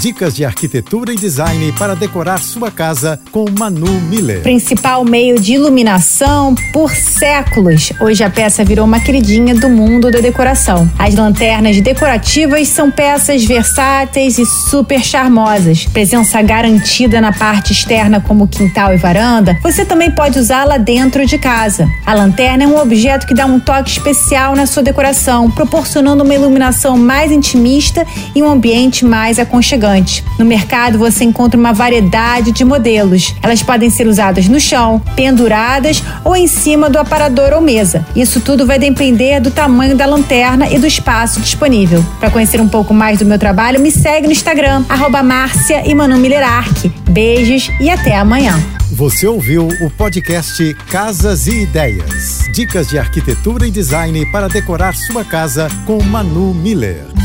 Dicas de arquitetura e design para decorar sua casa com Manu Miller. Principal meio de iluminação por séculos. Hoje a peça virou uma queridinha do mundo da decoração. As lanternas decorativas são peças versáteis e super charmosas. Presença garantida na parte externa, como quintal e varanda. Você também pode usá-la dentro de casa. A lanterna é um objeto que dá um toque especial na sua decoração, proporcionando uma iluminação mais intimista e um ambiente mais aconchegante gigante. No mercado você encontra uma variedade de modelos. Elas podem ser usadas no chão, penduradas ou em cima do aparador ou mesa. Isso tudo vai depender do tamanho da lanterna e do espaço disponível. Para conhecer um pouco mais do meu trabalho, me segue no Instagram, arroba Márcia e Manu. Beijos e até amanhã. Você ouviu o podcast Casas e Ideias. Dicas de arquitetura e design para decorar sua casa com Manu Miller.